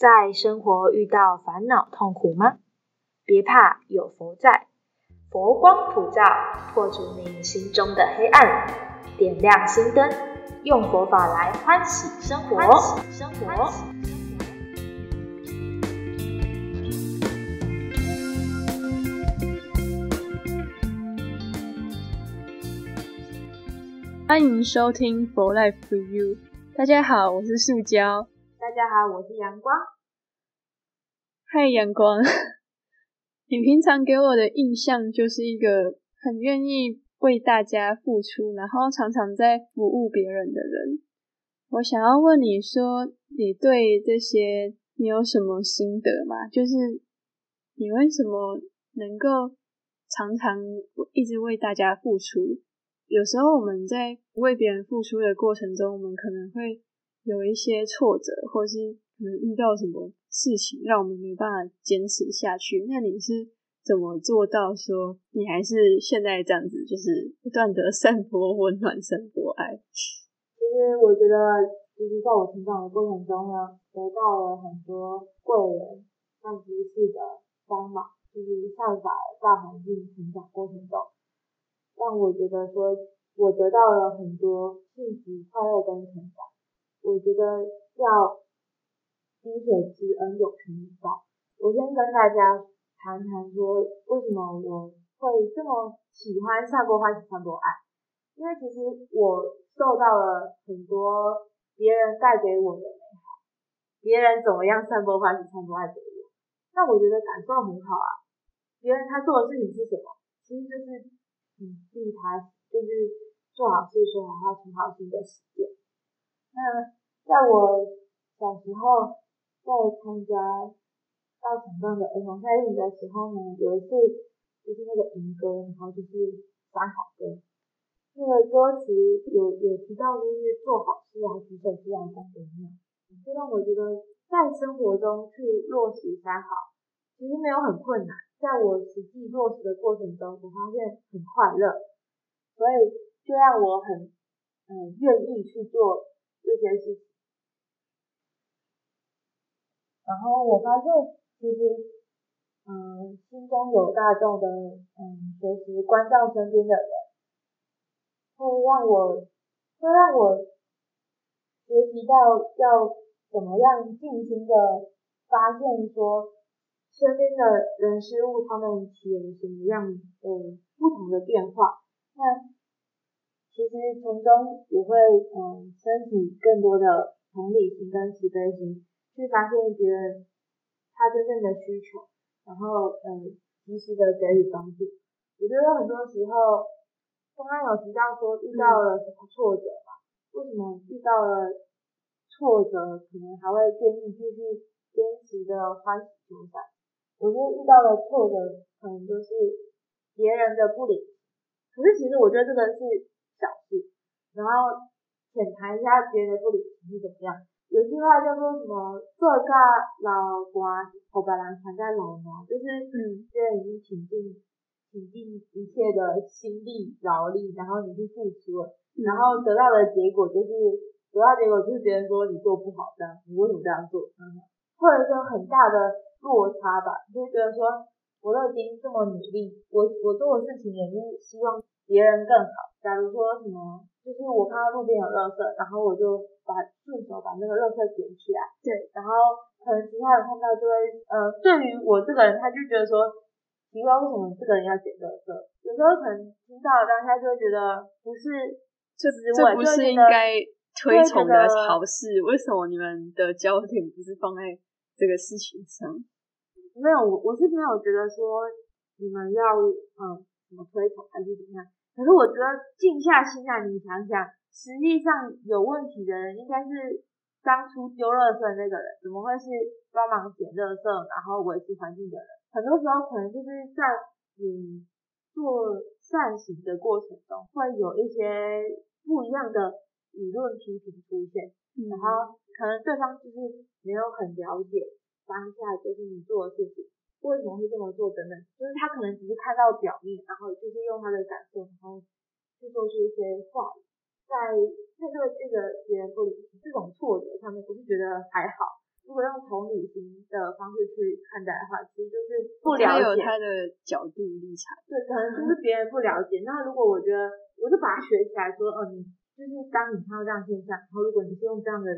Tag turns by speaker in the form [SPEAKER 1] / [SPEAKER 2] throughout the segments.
[SPEAKER 1] 在生活遇到烦恼痛苦吗？别怕，有佛在，佛光普照，破除你心中的黑暗，点亮心灯，用佛法来欢喜生活。欢喜生活。
[SPEAKER 2] 欢迎收听《佛 Life For You》。大家好，我是塑胶。
[SPEAKER 1] 大家好，我是阳光。
[SPEAKER 2] 嗨，阳光，你平常给我的印象就是一个很愿意为大家付出，然后常常在服务别人的人。我想要问你说，你对这些你有什么心得吗？就是你为什么能够常常一直为大家付出？有时候我们在为别人付出的过程中，我们可能会有一些挫折，或是可能遇到什么。事情让我们没办法坚持下去。那你是怎么做到说你还是现在这样子，就是不断的散播温暖、散播爱？
[SPEAKER 1] 其实我觉得，其实在我成长的过程中呢，得到了很多贵人、像知识的帮忙，就是善法大环境成长过程中，让我觉得说我得到了很多幸福、快乐跟成长。我觉得要。滴水之恩，有成报。我先跟大家谈谈说，为什么我会这么喜欢散播欢喜、传播爱？因为其实我受到了很多别人带给我的美好，别人怎么样散播欢喜、传播爱给我，那我觉得感受很好啊。别人他做的事情是什么？其实就是嗯，利他，就是做好事、说好话、存好心的实践。那在我小时候。在参加大场上的儿童赛事的时候呢，有一次就是那个民歌，然后就是三好歌，那个歌词有有提到就是做好事啊，举手之劳功德量，就让我觉得在生活中去落实三好，其实没有很困难，在我实际落实的过程中，我发现很快乐，所以就让我很嗯愿意去做这些事情。然后我发现，其实，嗯，心中有大众的，嗯，随时关照身边的人，会让我，会让我学习到要怎么样静心的发现说，身边的人事物他们起了什么样的不同的变化。那其实从中也会，嗯，升起更多的同理心跟慈悲心。去发现别人他真正的需求，然后嗯及时的给予帮助。我觉得很多时候，刚刚有提到说遇到了什么挫折嘛？为什么遇到了挫折，可能还会愿意继续坚持的欢喜求善？我觉得遇到了挫折，可能都是别人的不理。可是其实我觉得这个是小事，然后浅谈一下别人的不理是怎么样。有句话叫做什么？做个老瓜，头白狼藏在老瓜，就是嗯，虽然已经倾尽倾尽一切的心力劳力，然后你去付出了，然后得到的结果就是得到结果就是别人说你做不好这样，你为什么这样做？或者说很大的落差吧，就觉得说我都已经这么努力，我我做的事情也是希望别人更好。假如说什么，就是我看到路边有垃圾，然后我就把顺手把那个垃圾捡起来。
[SPEAKER 2] 对，
[SPEAKER 1] 然后可能其他人看到就会，呃，对于我这个人，他就觉得说，奇怪为什么这个人要捡垃圾？有时候可能听到当下就会觉得不是，
[SPEAKER 2] 这这不是应该推崇的好事？为什么你们的焦点不是放在这个事情上？
[SPEAKER 1] 没有，我我是没有觉得说你们要嗯怎么推崇还是怎么样。可是我觉得静下心来，你想想，实际上有问题的人应该是当初丢垃圾的那个人，怎么会是帮忙捡垃圾然后维持环境的人？很多时候可能就是在你做善行的过程中，会有一些不一样的舆论批评出现，然后可能对方就是没有很了解当下就是你做的事情。为什么会这么做？等等，就是他可能只是看到表面，然后就是用他的感受，然后去做出一些话语，在面对这个别人不理这种挫折上面，我是觉得还好。如果用同理心的方式去看待的话，其实就是不了解
[SPEAKER 2] 他的角度立场。
[SPEAKER 1] 对，可能就是别人不了解。那如果我觉得，我就把它学起来，说，哦，你就是当你看到这样现象，然后如果你是用这样的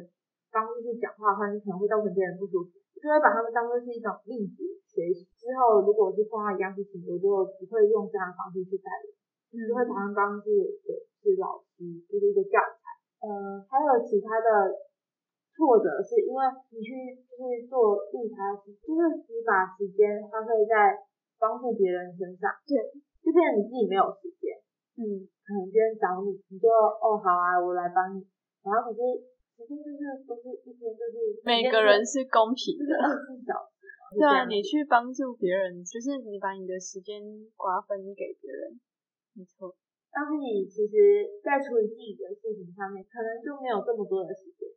[SPEAKER 1] 方式去讲话的话，你可能会造成别人不舒服。就会把他们当做是一种例子学习。之后如果是碰到一样事情，我就不会用这样的方式去带人，就会把他们当是对是老师，就是一个教材。呃，还有其他的挫折，是因为你去就是做利他，就是你把时间花费在帮助别人身上，
[SPEAKER 2] 对，
[SPEAKER 1] 就变成你自己没有时间。嗯，可能别人找你，你就哦好啊，我来帮你，然后可是。就是都是一天，就是
[SPEAKER 2] 每个人是公平的。
[SPEAKER 1] 对
[SPEAKER 2] 啊，你去帮助别人，就是你把你的时间瓜分给别人，没错。
[SPEAKER 1] 但是你其实，在处理自己的事情上面，可能就没有这么多的时间。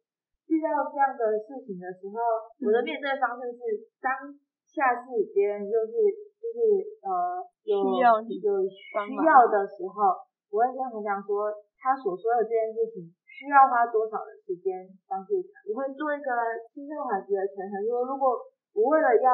[SPEAKER 1] 遇到这样的事情的时候，我的面对方式是，当下次别人就是就是呃有
[SPEAKER 2] 需要
[SPEAKER 1] 有需要的时候，我会跟他讲说，他所说的这件事情。需要花多少的时间帮助他？我会做一个轻重缓急的权衡，说如果我为了要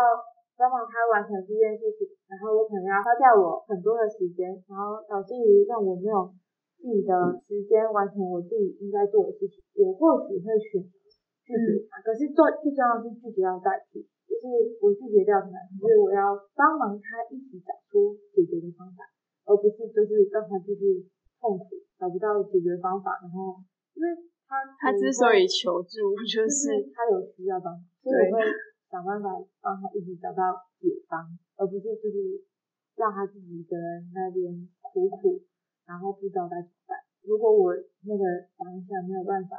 [SPEAKER 1] 帮忙他完成这件事情，然后我可能要花掉我很多的时间，然后导致于让我没有自己的时间完成我自己应该做的事情，我或许会选择拒绝他。可是最最重要的是拒绝要代替，就是我拒绝掉他，就是我要帮忙他一起找出解决的方法，而不是就是让他继续痛苦，找不到解决方法，然后。因为他
[SPEAKER 2] 他之所以求助，就
[SPEAKER 1] 是他有需要帮，所以我会想办法帮他一直找到解方，而不是就是让他自己一个人那边苦苦，然后不知道该怎么办。如果我那个当下没有办法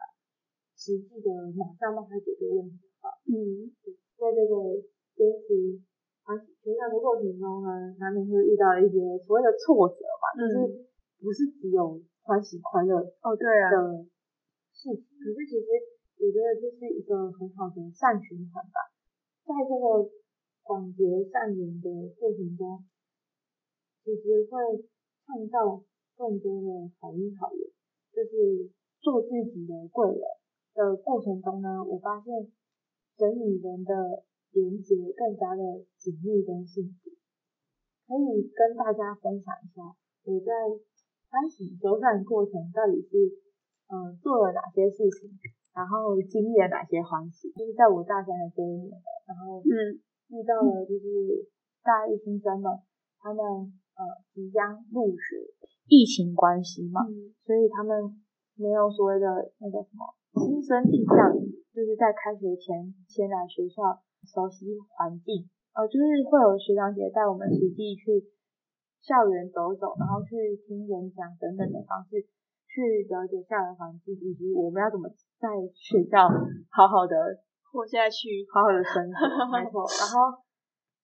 [SPEAKER 1] 实际的马上帮他解决问题的话，嗯，在这个坚持欢喜成长的过程中呢，难免会遇到一些所谓的挫折嘛，就是不是只有欢喜快乐
[SPEAKER 2] 哦，对啊。
[SPEAKER 1] 是，可是其实我觉得这是一个很好的善循环吧，在这个广结善缘的过程中，其实会创造更多的好运好缘，就是做自己的贵人的过程中呢，我发现人与人的连接更加的紧密跟幸福，可以跟大家分享一下我在欢喜修善过程到底是。嗯，做了哪些事情，然后经历了哪些欢喜，就是在我大三的这一年，然后嗯遇到了就是大一新生们，他们呃即将入学，疫情关系嘛，所以他们没有所谓的那个什么新生定向，就是在开学前先来学校熟悉环境，呃，就是会有学长姐带我们实际去校园走走，然后去听演讲等等的方式。去了解校园环境，以及我们要怎么在学校好好的
[SPEAKER 2] 活下去，
[SPEAKER 1] 好好的生活。没错。然后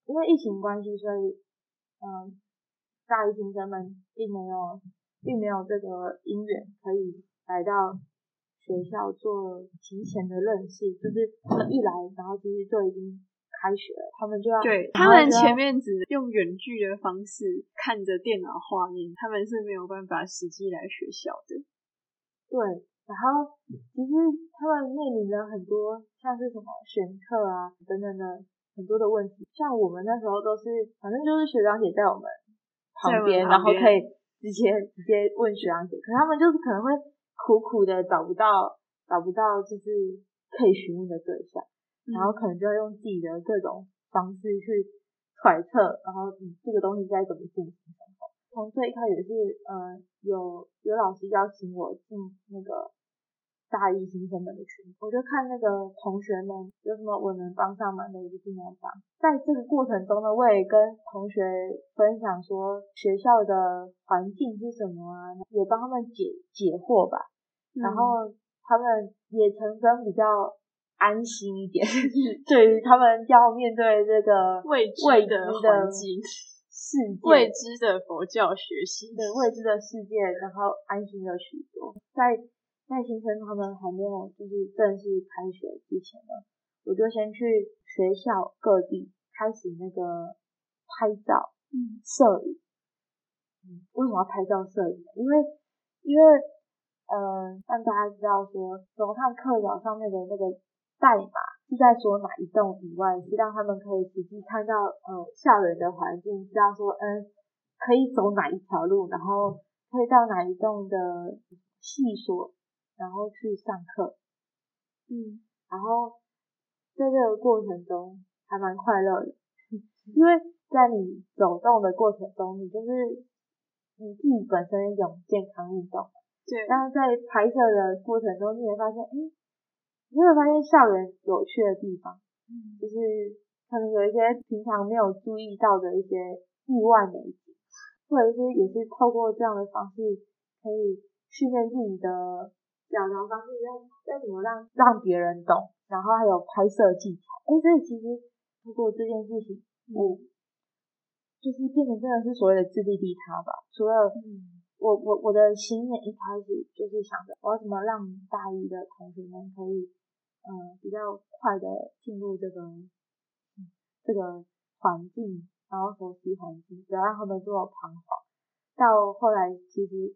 [SPEAKER 1] 因为疫情关系，所以嗯，大一新生们并没有，并没有这个因缘可以来到学校做提前的认识，就是他们一来，然后其实就已经。开学，他们就要
[SPEAKER 2] 对他们前面只用远距的方式看着电脑画面，他们是没有办法实际来学校的。
[SPEAKER 1] 对，然后其实他们面临着很多像是什么选课啊等等的很多的问题。像我们那时候都是，反正就是学长姐在我们旁边，然后可以直接直接问学长姐。可他们就是可能会苦苦的找不到找不到就是可以询问的对象。然后可能就要用自己的各种方式去揣测，然后你这个东西该怎么进行。从最一开始是，呃，有有老师邀请我进那个大一新生们的群，我就看那个同学们有什么我能帮上忙的，我就尽量帮。在这个过程中呢，我也跟同学分享说学校的环境是什么啊，也帮他们解解惑吧。然后他们也曾经比较。安心一点，对于他们要面对这个
[SPEAKER 2] 未知的环境、
[SPEAKER 1] 世界、
[SPEAKER 2] 未知的佛教学习、
[SPEAKER 1] 对未知的世界，然后安心了许多。在在新生他们还没有就是正式开学之前呢，我就先去学校各地开始那个拍照、嗯，摄影。嗯，为什么要拍照摄影呢？因为因为嗯，让大家知道说，怎么看课表上面的那个。代码是在说哪一栋以外，是让他们可以实际看到呃校园的环境，知道说嗯可以走哪一条路，然后可以到哪一栋的系所，然后去上课，
[SPEAKER 2] 嗯，
[SPEAKER 1] 然后在这个过程中还蛮快乐的，因为在你走动的过程中，你就是你自己本身一种健康运动，
[SPEAKER 2] 对，
[SPEAKER 1] 但是在拍摄的过程中，你会发现，哎。你会发现校园有趣的地方，嗯，就是可能有一些平常没有注意到的一些意外美景，或者是也是透过这样的方式，可以训练自己的表达方式，要要怎么让让别人懂，然后还有拍摄技巧。哎，所以其实通过这件事情，我就是变成真的是所谓的自利利他吧。除了我我我的心念一开始就是想着，我要怎么让大一的同学们可以。嗯，比较快的进入这个这个环境，然后熟悉环境，不要让他们这么彷徨。到后来，其实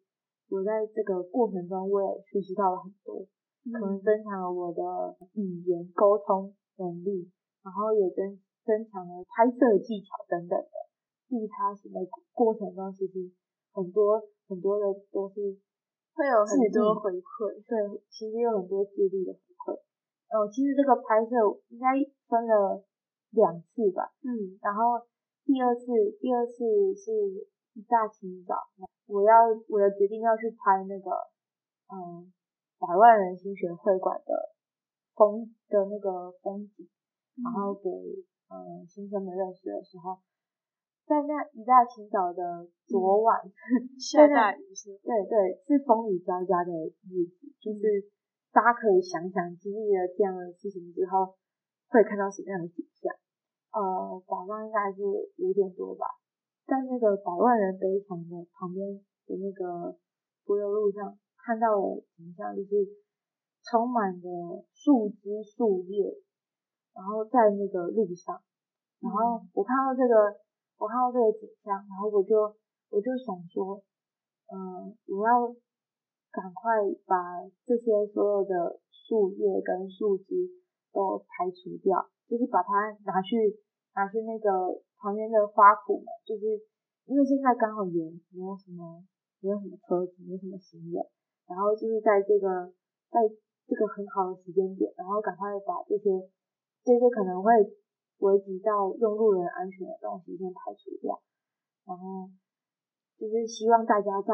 [SPEAKER 1] 我在这个过程中，我也学习到了很多，可能增强了我的语言沟通能力，然后也增增强了拍摄技巧等等的。利他型的过程中，其实很多很多的都是
[SPEAKER 2] 会有很多回馈，
[SPEAKER 1] 对，其实有很多智力的哦，其实这个拍摄应该分了两次吧。
[SPEAKER 2] 嗯，
[SPEAKER 1] 然后第二次，第二次是一大清早，我要我的决定要去拍那个，嗯，百万人心学会馆的风的那个风景，然后给嗯新生们认识的时候，在那一大清早的昨晚，
[SPEAKER 2] 下大雨是？
[SPEAKER 1] 对对，是风雨交加的日子，就是。大家可以想想，经历了这样的事情之后，会看到什么样的景象？呃，早上应该是五点多吧，在那个百万人悲场的旁边的那个柏油路上，看到的景象就是充满着树枝树叶，然后在那个路上，然后我看到这个，我看到这个景象，然后我就我就想说，嗯，我要。赶快把这些所有的树叶跟树枝都排除掉，就是把它拿去拿去那个旁边的花圃嘛，就是因为现在刚好也没有什么没有什么车子，没什么行人，然后就是在这个在这个很好的时间点，然后赶快把这些这些可能会危及到用路人安全的东西先排除掉，然后就是希望大家在。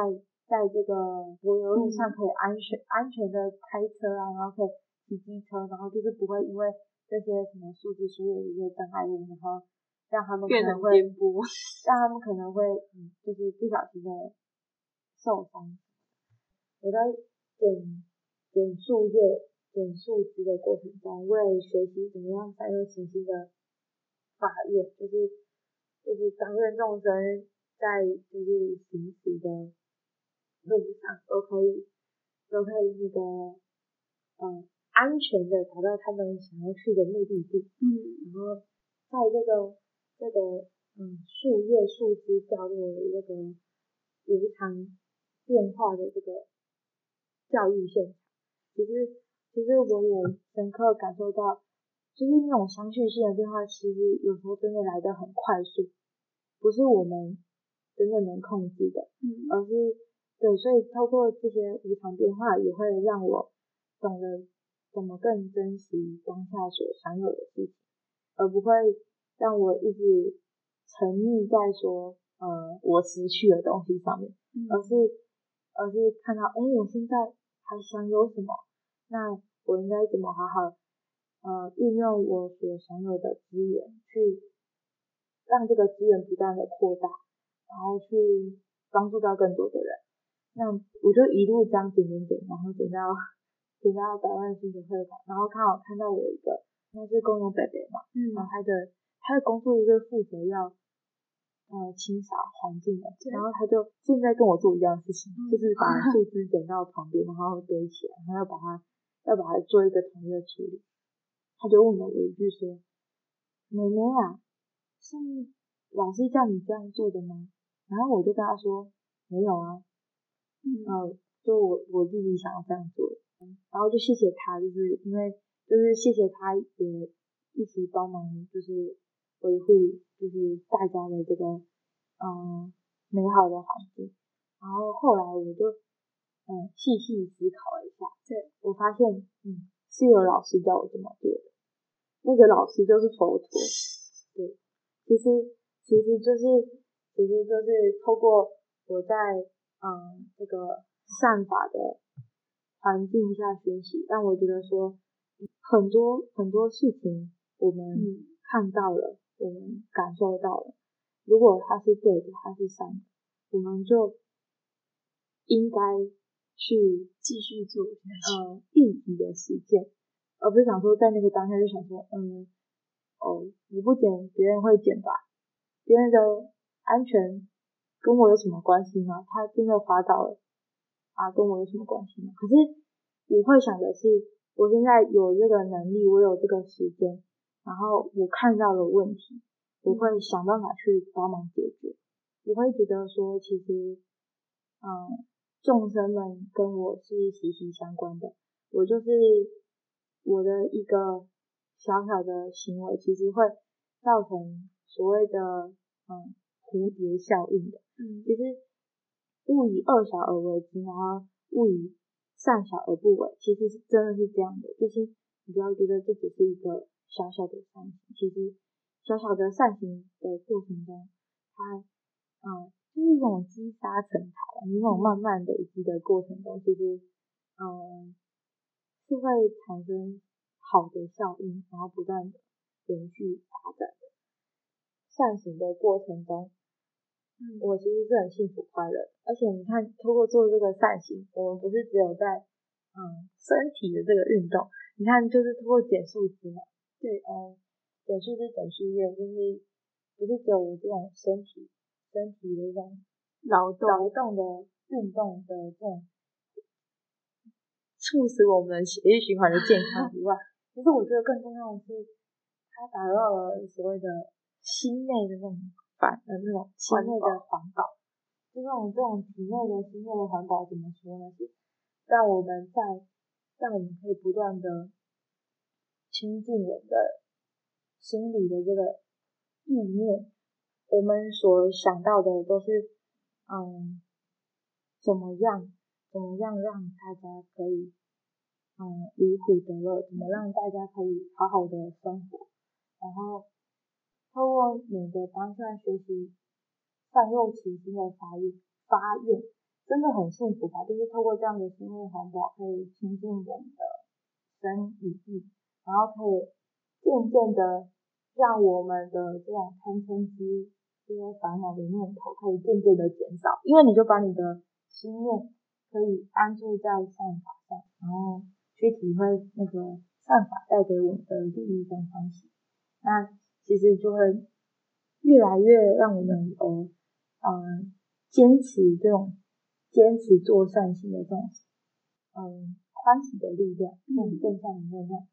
[SPEAKER 1] 在这个柏油路上可以安全安全的开车啊，然后可以骑机车，然后就是不会因为这些什么树枝树叶一些障碍物，然后让他们可能会让他们可能会嗯，就是不小心的受伤。我在捡捡树叶、捡树枝的过程中，为学习怎么样善用清新的法院，就是就是当愿众生在就是行驶的。路上都可以，都可以那个，嗯，安全的达到他们想要去的目的地。
[SPEAKER 2] 嗯，
[SPEAKER 1] 然后在这个这个嗯树叶树枝掉落的那个无常变化的这个教育现场，其实其实我也深刻感受到，就是那种相续性的变化，其实有时候真的来得很快速，不是我们真的能控制的，
[SPEAKER 2] 嗯，
[SPEAKER 1] 而是。对，所以透过这些无常变化，也会让我懂得怎么更珍惜当下所享有的事情，而不会让我一直沉溺在说，呃，我失去的东西上面，而是，而是看到，哎，我现在还享有什么？那我应该怎么好好，呃，运用我所享有的资源，去让这个资源不断的扩大，然后去帮助到更多的人。那我就一路这样点点点，然后点到点到百万星球会馆，然后刚好看到有一个，那是公用北北嘛，
[SPEAKER 2] 嗯，
[SPEAKER 1] 然后他的他的工作就是负责要呃清扫环境的，然后他就正在跟我做一样的事情，就是把树枝捡到旁边，然后堆起来，然后要把它要把它做一个统一的处理。他就问了我一句说：“妹妹啊，是老师叫你这样做的吗？”然后我就跟他说：“没有啊。”嗯，就我我自己想要这样做，然后就谢谢他，就是因为就是谢谢他也一起帮忙，就是维护，就是大家的这个嗯美好的环境。然后后来我就嗯细细思考了一下，
[SPEAKER 2] 对
[SPEAKER 1] 我发现嗯是有老师教我这么做的，那个老师就是佛陀。对，其实其实就是其实就是透过我在嗯这个善法的环境下学习，但我觉得说。很多很多事情，我们看到了，我们感受到了。如果它是对的，它是善的，我们就应该去
[SPEAKER 2] 继续做，
[SPEAKER 1] 呃，立即的实践，而不是想说在那个当下就想说，嗯，哦，你不减，别人会减吧？别人的安全跟我有什么关系吗？他真的滑倒了啊，跟我有什么关系吗？可是我会想的是。我现在有这个能力，我有这个时间，然后我看到了问题，我会想办法去帮忙解决。我会觉得说，其实，嗯，众生们跟我是息息相关的。我就是我的一个小小的行为，其实会造成所谓的嗯蝴蝶效应的。
[SPEAKER 2] 嗯，
[SPEAKER 1] 其实勿以恶小而为之，然后勿以。善小而不为，其实是真的是这样的，就是你不要觉得这只是一个小小的善行，其实小小的善行的过程中，它，嗯，就是一种积沙成塔，你那种慢慢累积的过程中，其实，嗯，是会产生好的效应，然后不断的延续发展的。善行的过程中。我其实是很幸福快乐，而且你看，通过做这个善行，我们不是只有在嗯身体的这个运动，你看就是通过减树枝嘛，
[SPEAKER 2] 对，
[SPEAKER 1] 嗯，减树枝、减树叶，就是不是只有我这种身体身体的这种劳动劳动的运动的这种促使我们血液循环的健康 以外，其实我觉得更重要的是，它达到了所谓的心内的那种。反的那种心内的环保，就这种这种体内的心内的环保怎么说呢？是让我们在让我们可以不断的亲近人的心理的这个意念，我们所想到的都是嗯怎么样怎么样让大家可以嗯离苦得乐，怎么让大家可以好好的生活，然后。透过你的当下学习善用其心的发愿，发愿真的很幸福吧？就是透过这样的心念环保，可以亲近我们的身与意，然后可以渐渐的让我们的这种贪嗔痴这些烦恼的念头可以渐渐的减少，因为你就把你的心念可以安住在善法上，然后去体会那个善法带给我们的利益跟欢喜，那。其实就会越来越让我们呃嗯坚持这种坚持做善行的这种嗯欢喜的力量，这种正向的力量，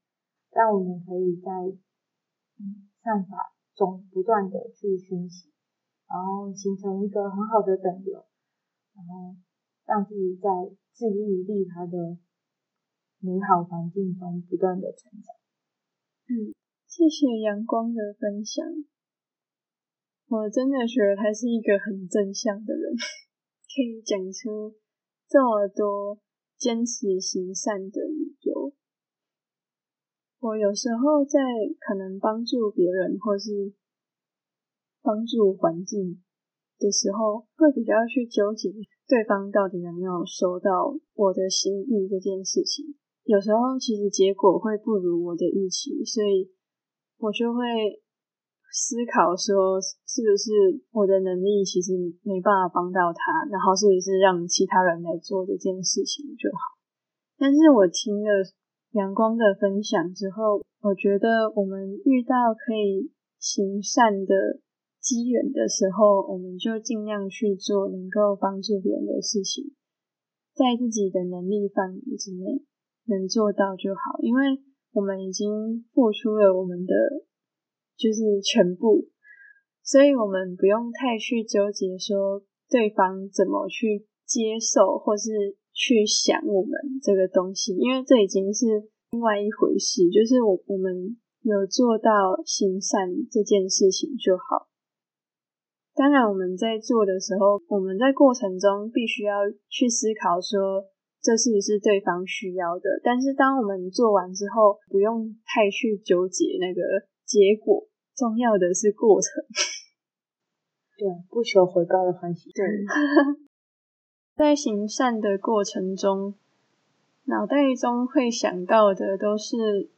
[SPEAKER 1] 让我们可以在嗯善法中不断的去学习，然后形成一个很好的等流，然后让自己在自利利他的美好环境中不断的成长。
[SPEAKER 2] 嗯。谢谢阳光的分享，我真的觉得他是一个很正向的人，可以讲出这么多坚持行善的理由。我有时候在可能帮助别人或是帮助环境的时候，会比较去纠结对方到底有没有收到我的心意这件事情。有时候其实结果会不如我的预期，所以。我就会思考说，是不是我的能力其实没办法帮到他，然后是不是让其他人来做这件事情就好？但是我听了阳光的分享之后，我觉得我们遇到可以行善的机缘的时候，我们就尽量去做能够帮助别人的事情，在自己的能力范围之内能做到就好，因为。我们已经付出了我们的就是全部，所以我们不用太去纠结说对方怎么去接受或是去想我们这个东西，因为这已经是另外一回事，就是我我们有做到行善这件事情就好。当然，我们在做的时候，我们在过程中必须要去思考说。这是不是对方需要的？但是当我们做完之后，不用太去纠结那个结果，重要的是过程。
[SPEAKER 1] 对，不求回报的欢喜。
[SPEAKER 2] 对，在行善的过程中，脑袋中会想到的都是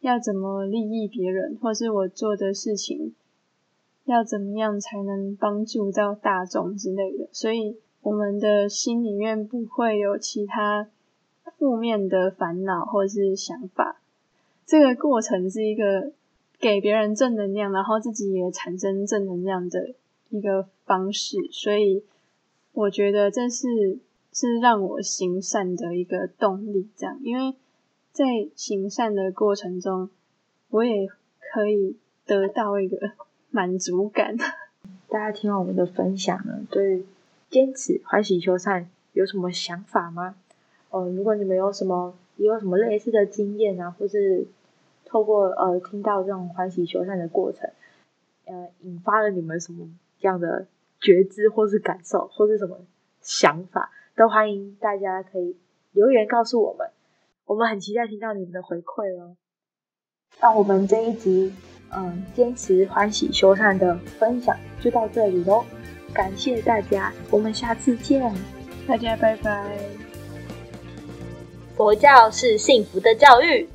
[SPEAKER 2] 要怎么利益别人，或是我做的事情要怎么样才能帮助到大众之类的，所以。我们的心里面不会有其他负面的烦恼或是想法，这个过程是一个给别人正能量，然后自己也产生正能量的一个方式，所以我觉得这是是让我行善的一个动力。这样，因为在行善的过程中，我也可以得到一个 满足感。
[SPEAKER 1] 大家听完我们的分享呢，对。坚持欢喜修善有什么想法吗？呃，如果你们有什么也有什么类似的经验啊，或是透过呃听到这种欢喜修善的过程，呃，引发了你们什么这样的觉知或是感受，或是什么想法，都欢迎大家可以留言告诉我们，我们很期待听到你们的回馈哦。那我们这一集嗯坚持欢喜修善的分享就到这里喽。感谢大家，我们下次见，
[SPEAKER 2] 大家拜拜。
[SPEAKER 1] 佛教是幸福的教育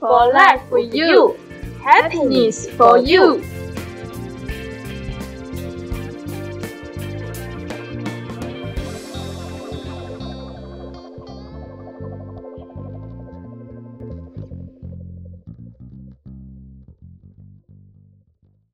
[SPEAKER 2] ，For life for you, happiness for you。